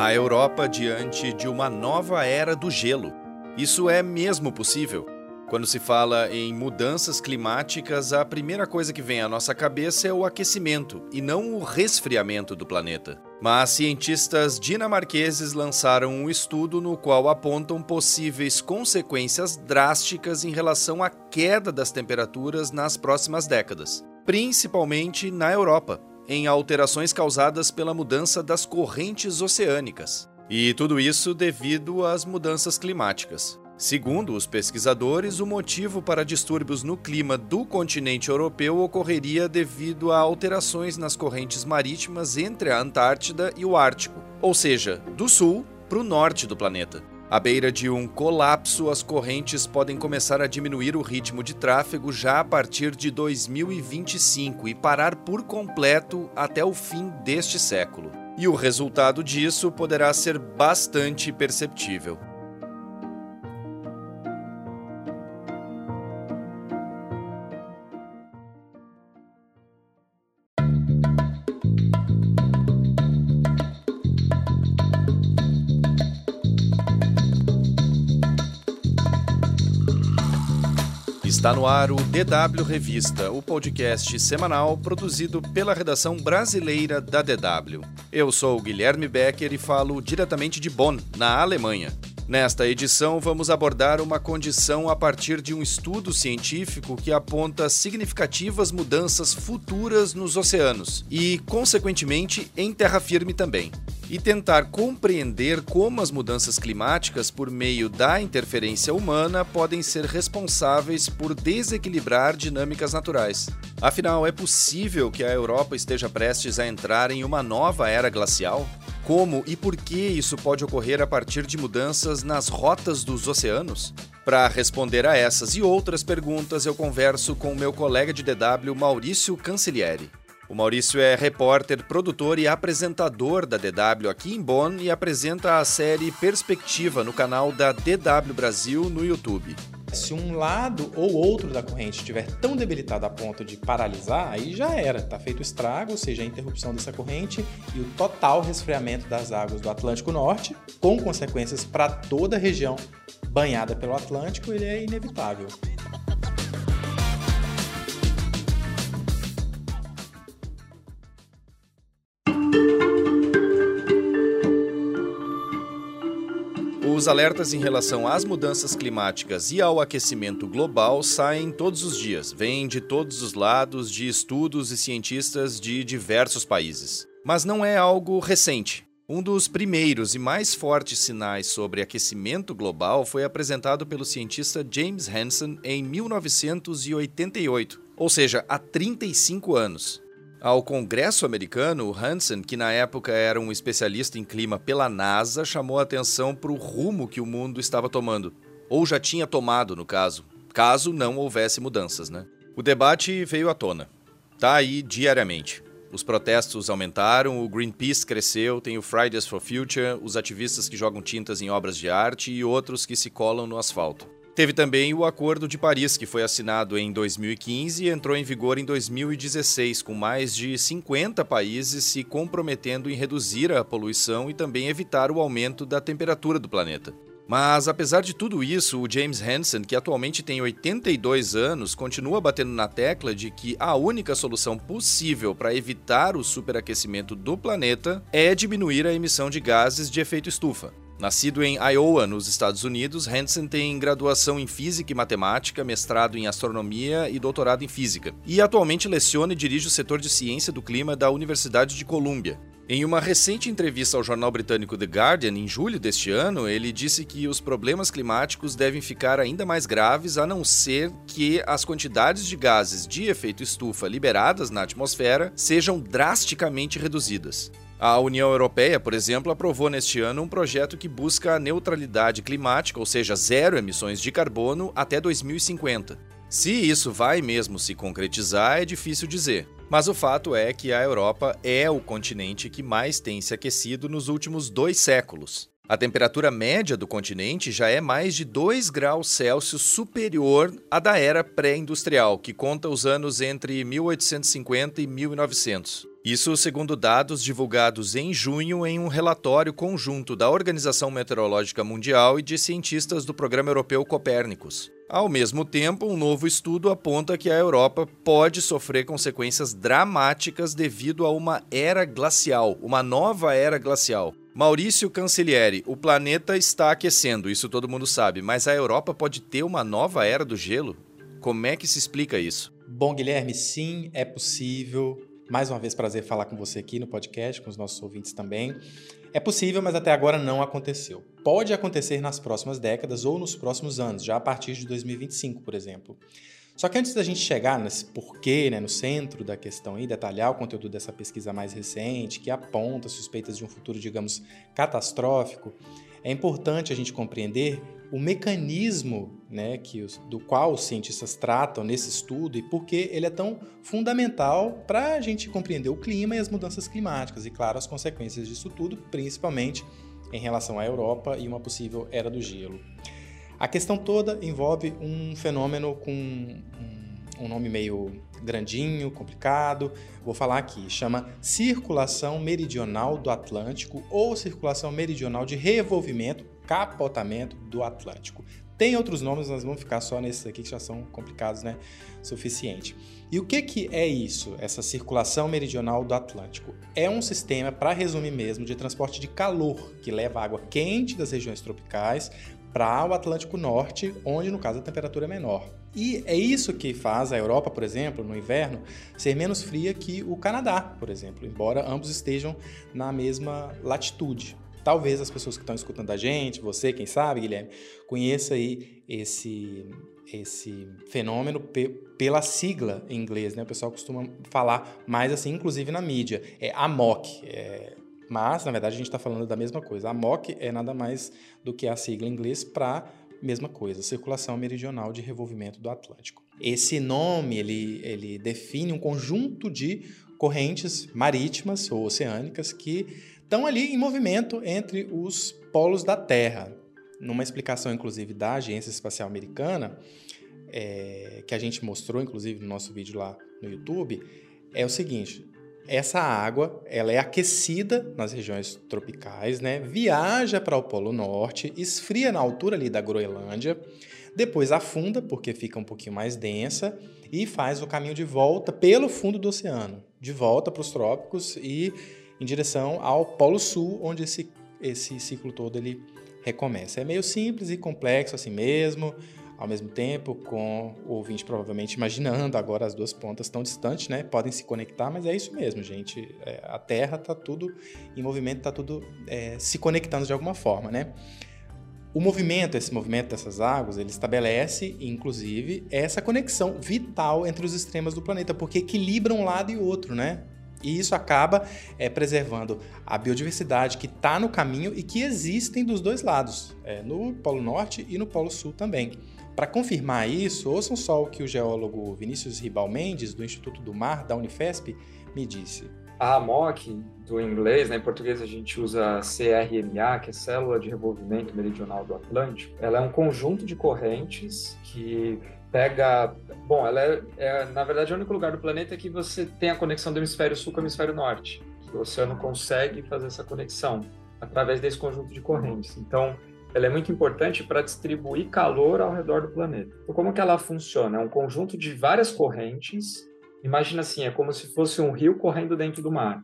A Europa diante de uma nova era do gelo. Isso é mesmo possível? Quando se fala em mudanças climáticas, a primeira coisa que vem à nossa cabeça é o aquecimento e não o resfriamento do planeta. Mas cientistas dinamarqueses lançaram um estudo no qual apontam possíveis consequências drásticas em relação à queda das temperaturas nas próximas décadas, principalmente na Europa em alterações causadas pela mudança das correntes oceânicas. E tudo isso devido às mudanças climáticas. Segundo os pesquisadores, o motivo para distúrbios no clima do continente europeu ocorreria devido a alterações nas correntes marítimas entre a Antártida e o Ártico, ou seja, do sul para o norte do planeta. À beira de um colapso, as correntes podem começar a diminuir o ritmo de tráfego já a partir de 2025 e parar por completo até o fim deste século. E o resultado disso poderá ser bastante perceptível. Está no ar o DW Revista, o podcast semanal produzido pela redação brasileira da DW. Eu sou Guilherme Becker e falo diretamente de Bonn, na Alemanha. Nesta edição, vamos abordar uma condição a partir de um estudo científico que aponta significativas mudanças futuras nos oceanos e, consequentemente, em terra firme também. E tentar compreender como as mudanças climáticas, por meio da interferência humana, podem ser responsáveis por desequilibrar dinâmicas naturais. Afinal, é possível que a Europa esteja prestes a entrar em uma nova era glacial? Como e por que isso pode ocorrer a partir de mudanças nas rotas dos oceanos? Para responder a essas e outras perguntas, eu converso com o meu colega de DW, Maurício Cancellieri. O Maurício é repórter, produtor e apresentador da DW aqui em Bonn e apresenta a série Perspectiva no canal da DW Brasil no YouTube. Se um lado ou outro da corrente estiver tão debilitado a ponto de paralisar, aí já era, está feito estrago, ou seja, a interrupção dessa corrente e o total resfriamento das águas do Atlântico Norte, com consequências para toda a região banhada pelo Atlântico, ele é inevitável. Os alertas em relação às mudanças climáticas e ao aquecimento global saem todos os dias, vêm de todos os lados, de estudos e cientistas de diversos países. Mas não é algo recente. Um dos primeiros e mais fortes sinais sobre aquecimento global foi apresentado pelo cientista James Hansen em 1988, ou seja, há 35 anos. Ao Congresso americano, Hansen, que na época era um especialista em clima pela NASA, chamou a atenção para o rumo que o mundo estava tomando, ou já tinha tomado, no caso, caso não houvesse mudanças, né? O debate veio à tona. Tá aí diariamente. Os protestos aumentaram, o Greenpeace cresceu, tem o Fridays for Future, os ativistas que jogam tintas em obras de arte e outros que se colam no asfalto. Teve também o Acordo de Paris, que foi assinado em 2015 e entrou em vigor em 2016, com mais de 50 países se comprometendo em reduzir a poluição e também evitar o aumento da temperatura do planeta. Mas, apesar de tudo isso, o James Hansen, que atualmente tem 82 anos, continua batendo na tecla de que a única solução possível para evitar o superaquecimento do planeta é diminuir a emissão de gases de efeito estufa. Nascido em Iowa, nos Estados Unidos, Hansen tem graduação em Física e Matemática, mestrado em Astronomia e doutorado em Física. E atualmente leciona e dirige o setor de Ciência do Clima da Universidade de Colômbia. Em uma recente entrevista ao jornal britânico The Guardian, em julho deste ano, ele disse que os problemas climáticos devem ficar ainda mais graves a não ser que as quantidades de gases de efeito estufa liberadas na atmosfera sejam drasticamente reduzidas. A União Europeia, por exemplo, aprovou neste ano um projeto que busca a neutralidade climática, ou seja, zero emissões de carbono até 2050. Se isso vai mesmo se concretizar, é difícil dizer. Mas o fato é que a Europa é o continente que mais tem se aquecido nos últimos dois séculos. A temperatura média do continente já é mais de 2 graus Celsius superior à da era pré-industrial, que conta os anos entre 1850 e 1900. Isso segundo dados divulgados em junho em um relatório conjunto da Organização Meteorológica Mundial e de cientistas do Programa Europeu Copérnicos. Ao mesmo tempo, um novo estudo aponta que a Europa pode sofrer consequências dramáticas devido a uma era glacial, uma nova era glacial. Maurício Cancellieri, o planeta está aquecendo, isso todo mundo sabe, mas a Europa pode ter uma nova era do gelo? Como é que se explica isso? Bom, Guilherme, sim, é possível. Mais uma vez, prazer falar com você aqui no podcast, com os nossos ouvintes também. É possível, mas até agora não aconteceu. Pode acontecer nas próximas décadas ou nos próximos anos, já a partir de 2025, por exemplo. Só que antes da gente chegar nesse porquê, né, no centro da questão e detalhar o conteúdo dessa pesquisa mais recente, que aponta suspeitas de um futuro, digamos, catastrófico, é importante a gente compreender o mecanismo né, que os, do qual os cientistas tratam nesse estudo e por que ele é tão fundamental para a gente compreender o clima e as mudanças climáticas e, claro, as consequências disso tudo, principalmente em relação à Europa e uma possível era do gelo. A questão toda envolve um fenômeno com um, um nome meio grandinho, complicado. Vou falar aqui, chama circulação meridional do Atlântico ou circulação meridional de revolvimento capotamento do Atlântico. Tem outros nomes, nós vamos ficar só nesses aqui que já são complicados, né? Suficiente. E o que, que é isso, essa circulação meridional do Atlântico? É um sistema, para resumir mesmo, de transporte de calor, que leva água quente das regiões tropicais para o Atlântico Norte, onde no caso a temperatura é menor. E é isso que faz a Europa, por exemplo, no inverno, ser menos fria que o Canadá, por exemplo, embora ambos estejam na mesma latitude. Talvez as pessoas que estão escutando a gente, você, quem sabe, Guilherme, conheça aí esse, esse fenômeno pe pela sigla em inglês, né? O pessoal costuma falar mais assim, inclusive na mídia. É AMOC. É... Mas, na verdade, a gente está falando da mesma coisa. AMOC é nada mais do que a sigla em inglês para mesma coisa, circulação meridional de revolvimento do Atlântico. Esse nome, ele, ele define um conjunto de correntes marítimas ou oceânicas que estão ali em movimento entre os polos da Terra. Numa explicação, inclusive, da Agência Espacial Americana, é, que a gente mostrou, inclusive, no nosso vídeo lá no YouTube, é o seguinte: essa água ela é aquecida nas regiões tropicais, né? viaja para o Polo Norte, esfria na altura ali da Groenlândia, depois afunda, porque fica um pouquinho mais densa, e faz o caminho de volta pelo fundo do oceano, de volta para os trópicos e em direção ao Polo Sul, onde esse, esse ciclo todo ele recomeça. É meio simples e complexo assim mesmo, ao mesmo tempo, com o ouvinte provavelmente imaginando agora as duas pontas tão distantes, né? Podem se conectar, mas é isso mesmo, gente. É, a Terra está tudo em movimento, está tudo é, se conectando de alguma forma, né? O movimento, esse movimento dessas águas, ele estabelece, inclusive, essa conexão vital entre os extremos do planeta, porque equilibram um lado e outro, né? E isso acaba é, preservando a biodiversidade que está no caminho e que existem dos dois lados, é, no Polo Norte e no Polo Sul também. Para confirmar isso, ouçam só o que o geólogo Vinícius Ribal Mendes, do Instituto do Mar, da Unifesp, me disse. A AMOC, do inglês, né, em português a gente usa CRMA, que é Célula de Revolvimento Meridional do Atlântico, ela é um conjunto de correntes que pega. Bom, ela é, é, na verdade, o único lugar do planeta que você tem a conexão do hemisfério sul com o hemisfério norte. o oceano consegue fazer essa conexão através desse conjunto de correntes. Então, ela é muito importante para distribuir calor ao redor do planeta. Então, como que ela funciona? É um conjunto de várias correntes. Imagina assim, é como se fosse um rio correndo dentro do mar.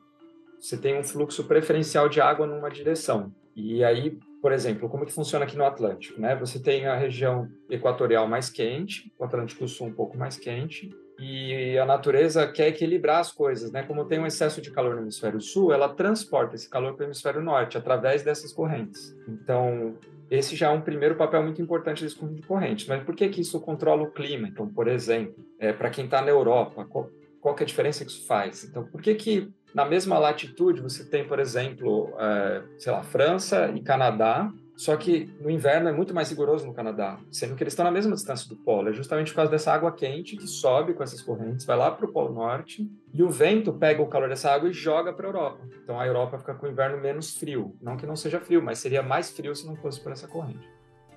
Você tem um fluxo preferencial de água numa direção. E aí por exemplo, como que funciona aqui no Atlântico, né? Você tem a região equatorial mais quente, o Atlântico Sul um pouco mais quente, e a natureza quer equilibrar as coisas, né? Como tem um excesso de calor no hemisfério sul, ela transporta esse calor para o hemisfério norte através dessas correntes. Então, esse já é um primeiro papel muito importante desse conjunto de correntes. Mas por que que isso controla o clima? Então, por exemplo, é, para quem está na Europa, qual, qual é a diferença que isso faz? Então, por que que na mesma latitude, você tem, por exemplo, é, sei lá, França e Canadá, Só que no inverno é muito mais rigoroso no Canadá, sendo que eles estão na mesma distância do polo. É justamente por causa dessa água quente que sobe com essas correntes, vai lá para o Polo Norte e o vento pega o calor dessa água e joga para a Europa. Então a Europa fica com o inverno menos frio. Não que não seja frio, mas seria mais frio se não fosse por essa corrente.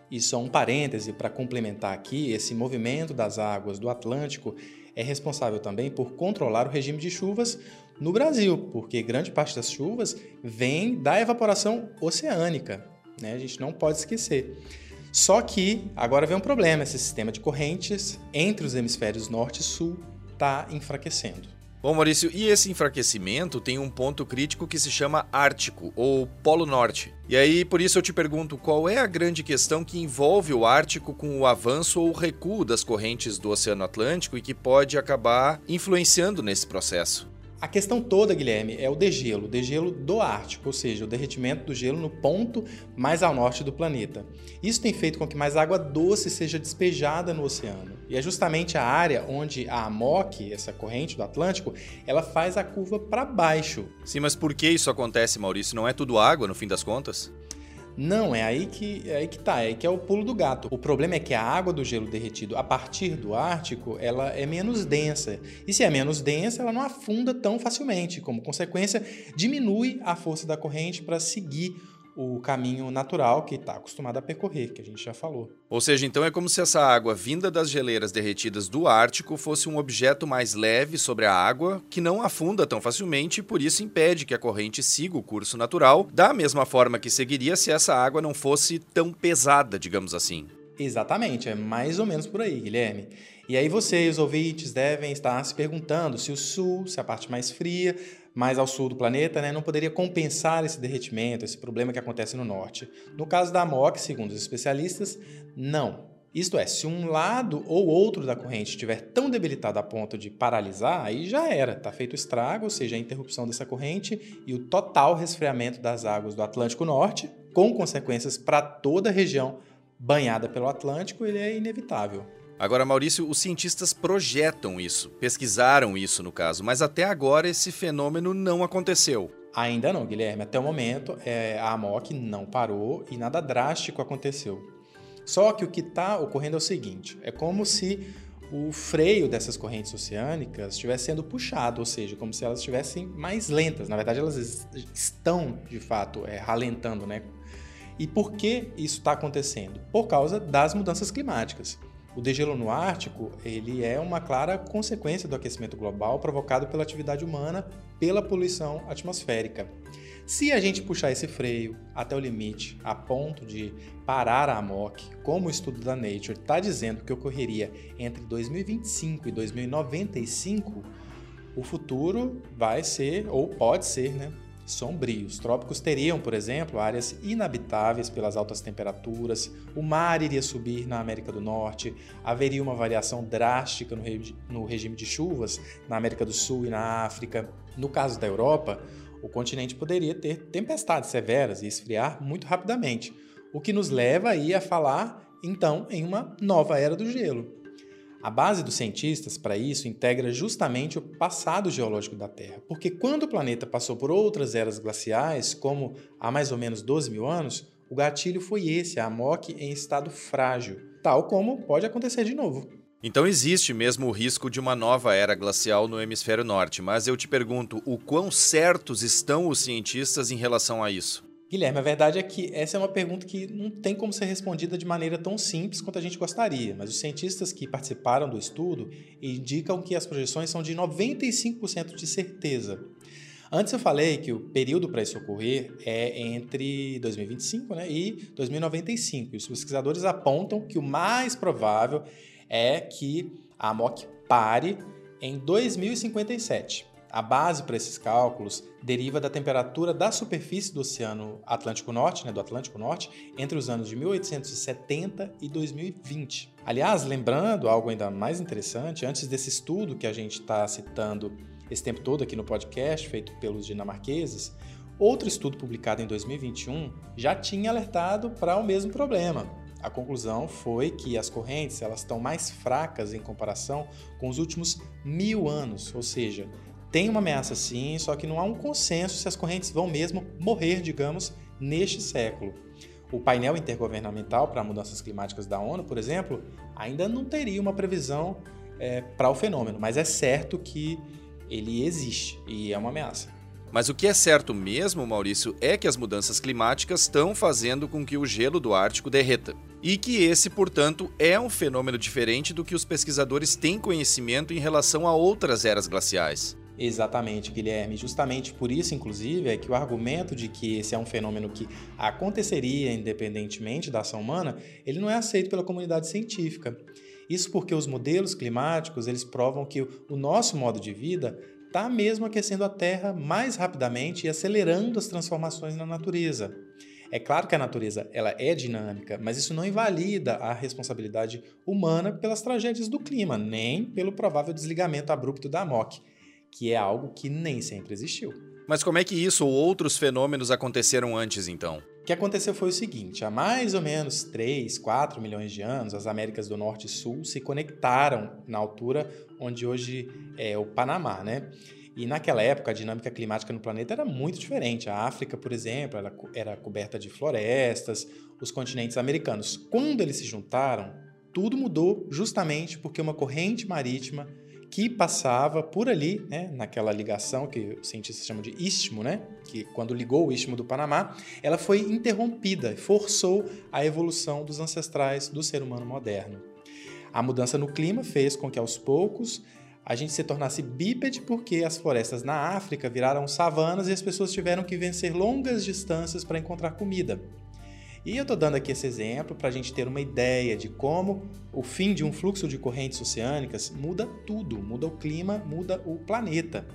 E só um parêntese para complementar aqui: esse movimento das águas do Atlântico é responsável também por controlar o regime de chuvas no Brasil, porque grande parte das chuvas vem da evaporação oceânica né? A gente não pode esquecer. Só que agora vem um problema: esse sistema de correntes entre os hemisférios norte e sul está enfraquecendo. Bom, Maurício, e esse enfraquecimento tem um ponto crítico que se chama Ártico, ou Polo Norte. E aí, por isso eu te pergunto, qual é a grande questão que envolve o Ártico com o avanço ou recuo das correntes do Oceano Atlântico e que pode acabar influenciando nesse processo? A questão toda, Guilherme, é o degelo, o degelo do Ártico, ou seja, o derretimento do gelo no ponto mais ao norte do planeta. Isso tem feito com que mais água doce seja despejada no oceano. E é justamente a área onde a AMOC, essa corrente do Atlântico, ela faz a curva para baixo. Sim, mas por que isso acontece, Maurício? Não é tudo água, no fim das contas? Não, é aí que é aí que tá, é aí que é o pulo do gato. O problema é que a água do gelo derretido a partir do Ártico, ela é menos densa. E se é menos densa, ela não afunda tão facilmente. Como consequência, diminui a força da corrente para seguir o caminho natural que está acostumado a percorrer, que a gente já falou. Ou seja, então é como se essa água vinda das geleiras derretidas do Ártico fosse um objeto mais leve sobre a água, que não afunda tão facilmente e por isso impede que a corrente siga o curso natural, da mesma forma que seguiria se essa água não fosse tão pesada, digamos assim. Exatamente, é mais ou menos por aí, Guilherme. E aí vocês, ouvintes, devem estar se perguntando se o sul, se a parte mais fria, mais ao sul do planeta, né, não poderia compensar esse derretimento, esse problema que acontece no norte. No caso da AMOC, segundo os especialistas, não. Isto é, se um lado ou outro da corrente estiver tão debilitado a ponto de paralisar, aí já era, está feito o estrago, ou seja, a interrupção dessa corrente e o total resfriamento das águas do Atlântico Norte, com consequências para toda a região banhada pelo Atlântico, ele é inevitável. Agora, Maurício, os cientistas projetam isso, pesquisaram isso no caso, mas até agora esse fenômeno não aconteceu. Ainda não, Guilherme. Até o momento, é, a AMOC não parou e nada drástico aconteceu. Só que o que está ocorrendo é o seguinte: é como se o freio dessas correntes oceânicas estivesse sendo puxado, ou seja, como se elas estivessem mais lentas. Na verdade, elas estão, de fato, é, ralentando, né? E por que isso está acontecendo? Por causa das mudanças climáticas. O degelo no Ártico ele é uma clara consequência do aquecimento global provocado pela atividade humana pela poluição atmosférica. Se a gente puxar esse freio até o limite, a ponto de parar a AMOC, como o estudo da Nature está dizendo que ocorreria entre 2025 e 2095, o futuro vai ser, ou pode ser, né, sombrios. Os trópicos teriam, por exemplo, áreas inabitáveis pelas altas temperaturas, o mar iria subir na América do Norte, haveria uma variação drástica no, regi no regime de chuvas na América do Sul e na África. No caso da Europa, o continente poderia ter tempestades severas e esfriar muito rapidamente, o que nos leva aí a falar então em uma nova era do gelo. A base dos cientistas para isso integra justamente o passado geológico da Terra, porque quando o planeta passou por outras eras glaciais, como há mais ou menos 12 mil anos, o gatilho foi esse, a AMOC em estado frágil, tal como pode acontecer de novo. Então existe mesmo o risco de uma nova era glacial no hemisfério norte, mas eu te pergunto, o quão certos estão os cientistas em relação a isso? Guilherme, a verdade é que essa é uma pergunta que não tem como ser respondida de maneira tão simples quanto a gente gostaria, mas os cientistas que participaram do estudo indicam que as projeções são de 95% de certeza. Antes eu falei que o período para isso ocorrer é entre 2025 né, e 2095. E os pesquisadores apontam que o mais provável é que a AMOC pare em 2057. A base para esses cálculos deriva da temperatura da superfície do Oceano Atlântico Norte, né, do Atlântico Norte, entre os anos de 1870 e 2020. Aliás, lembrando algo ainda mais interessante, antes desse estudo que a gente está citando esse tempo todo aqui no podcast, feito pelos dinamarqueses, outro estudo publicado em 2021 já tinha alertado para o mesmo problema. A conclusão foi que as correntes elas estão mais fracas em comparação com os últimos mil anos, ou seja, tem uma ameaça sim, só que não há um consenso se as correntes vão mesmo morrer, digamos, neste século. O painel intergovernamental para mudanças climáticas da ONU, por exemplo, ainda não teria uma previsão é, para o fenômeno, mas é certo que ele existe e é uma ameaça. Mas o que é certo mesmo, Maurício, é que as mudanças climáticas estão fazendo com que o gelo do Ártico derreta. E que esse, portanto, é um fenômeno diferente do que os pesquisadores têm conhecimento em relação a outras eras glaciais. Exatamente, Guilherme. Justamente por isso, inclusive, é que o argumento de que esse é um fenômeno que aconteceria independentemente da ação humana, ele não é aceito pela comunidade científica. Isso porque os modelos climáticos, eles provam que o nosso modo de vida está mesmo aquecendo a Terra mais rapidamente e acelerando as transformações na natureza. É claro que a natureza ela é dinâmica, mas isso não invalida a responsabilidade humana pelas tragédias do clima, nem pelo provável desligamento abrupto da AMOC, que é algo que nem sempre existiu. Mas como é que isso ou outros fenômenos aconteceram antes então? O que aconteceu foi o seguinte: há mais ou menos 3, 4 milhões de anos, as Américas do Norte e Sul se conectaram na altura onde hoje é o Panamá, né? E naquela época a dinâmica climática no planeta era muito diferente. A África, por exemplo, era, era coberta de florestas, os continentes americanos. Quando eles se juntaram, tudo mudou justamente porque uma corrente marítima que passava por ali, né, naquela ligação que os cientistas chamam de istmo, né, que quando ligou o istmo do Panamá, ela foi interrompida e forçou a evolução dos ancestrais do ser humano moderno. A mudança no clima fez com que aos poucos a gente se tornasse bípede porque as florestas na África viraram savanas e as pessoas tiveram que vencer longas distâncias para encontrar comida. E eu estou dando aqui esse exemplo para a gente ter uma ideia de como o fim de um fluxo de correntes oceânicas muda tudo, muda o clima, muda o planeta.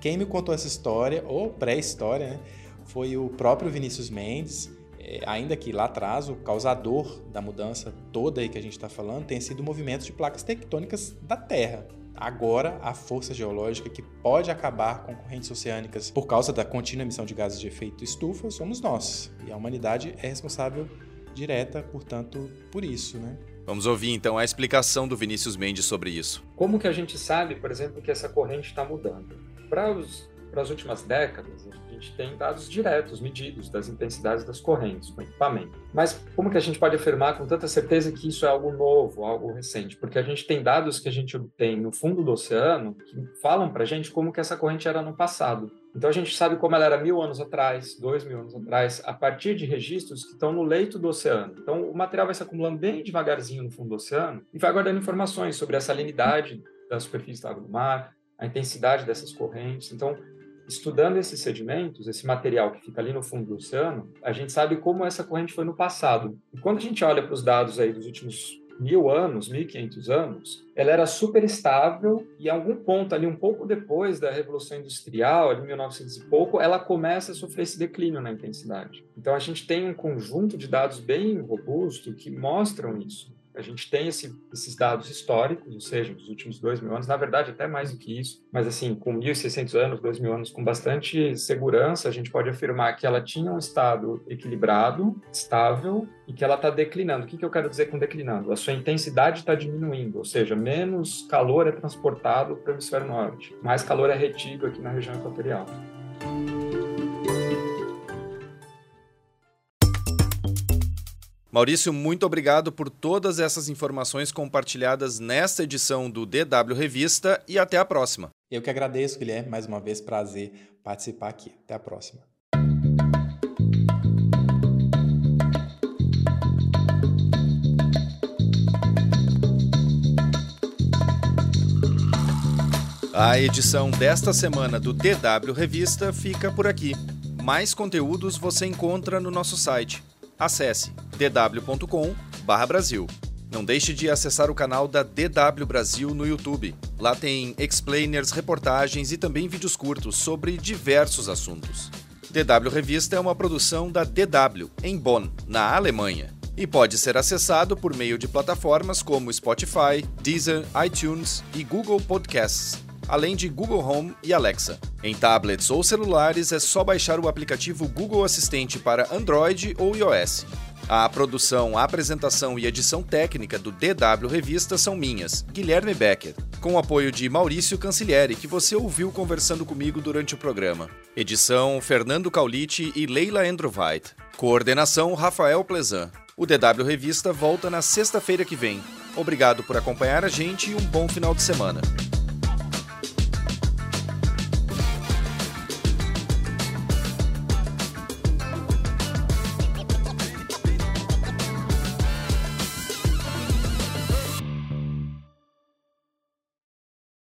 Quem me contou essa história, ou pré-história, né, foi o próprio Vinícius Mendes, é, ainda que lá atrás o causador da mudança toda aí que a gente está falando tenha sido movimentos de placas tectônicas da Terra. Agora, a força geológica que pode acabar com correntes oceânicas por causa da contínua emissão de gases de efeito estufa somos nós. E a humanidade é responsável direta, portanto, por isso, né? Vamos ouvir então a explicação do Vinícius Mendes sobre isso. Como que a gente sabe, por exemplo, que essa corrente está mudando? Para os para as últimas décadas, a gente tem dados diretos, medidos das intensidades das correntes com equipamento. Mas como que a gente pode afirmar com tanta certeza que isso é algo novo, algo recente? Porque a gente tem dados que a gente obtém no fundo do oceano que falam para a gente como que essa corrente era no passado. Então a gente sabe como ela era mil anos atrás, dois mil anos atrás, a partir de registros que estão no leito do oceano. Então o material vai se acumulando bem devagarzinho no fundo do oceano e vai guardando informações sobre a salinidade da superfície da água do mar, a intensidade dessas correntes. Então estudando esses sedimentos, esse material que fica ali no fundo do oceano, a gente sabe como essa corrente foi no passado. E quando a gente olha para os dados aí dos últimos mil anos, mil quinhentos anos, ela era super estável e em algum ponto ali, um pouco depois da Revolução Industrial, ali em 1900 e pouco, ela começa a sofrer esse declínio na intensidade. Então a gente tem um conjunto de dados bem robusto que mostram isso. A gente tem esse, esses dados históricos, ou seja, dos últimos dois mil anos, na verdade até mais do que isso, mas assim, com 1.600 anos, dois mil anos, com bastante segurança, a gente pode afirmar que ela tinha um estado equilibrado, estável, e que ela está declinando. O que, que eu quero dizer com declinando? A sua intensidade está diminuindo, ou seja, menos calor é transportado para o hemisfério norte, mais calor é retido aqui na região equatorial. Maurício, muito obrigado por todas essas informações compartilhadas nesta edição do DW Revista e até a próxima. Eu que agradeço, Guilherme, mais uma vez prazer participar aqui. Até a próxima. A edição desta semana do DW Revista fica por aqui. Mais conteúdos você encontra no nosso site Acesse dw.com/brasil. Não deixe de acessar o canal da DW Brasil no YouTube. Lá tem explainers, reportagens e também vídeos curtos sobre diversos assuntos. DW Revista é uma produção da DW, em Bonn, na Alemanha, e pode ser acessado por meio de plataformas como Spotify, Deezer, iTunes e Google Podcasts além de Google Home e Alexa. Em tablets ou celulares é só baixar o aplicativo Google Assistente para Android ou iOS. A produção, a apresentação e edição técnica do DW Revista são minhas, Guilherme Becker, com o apoio de Maurício Cancilieri, que você ouviu conversando comigo durante o programa. Edição Fernando Caulite e Leila Endrovait. Coordenação Rafael Plezan. O DW Revista volta na sexta-feira que vem. Obrigado por acompanhar a gente e um bom final de semana.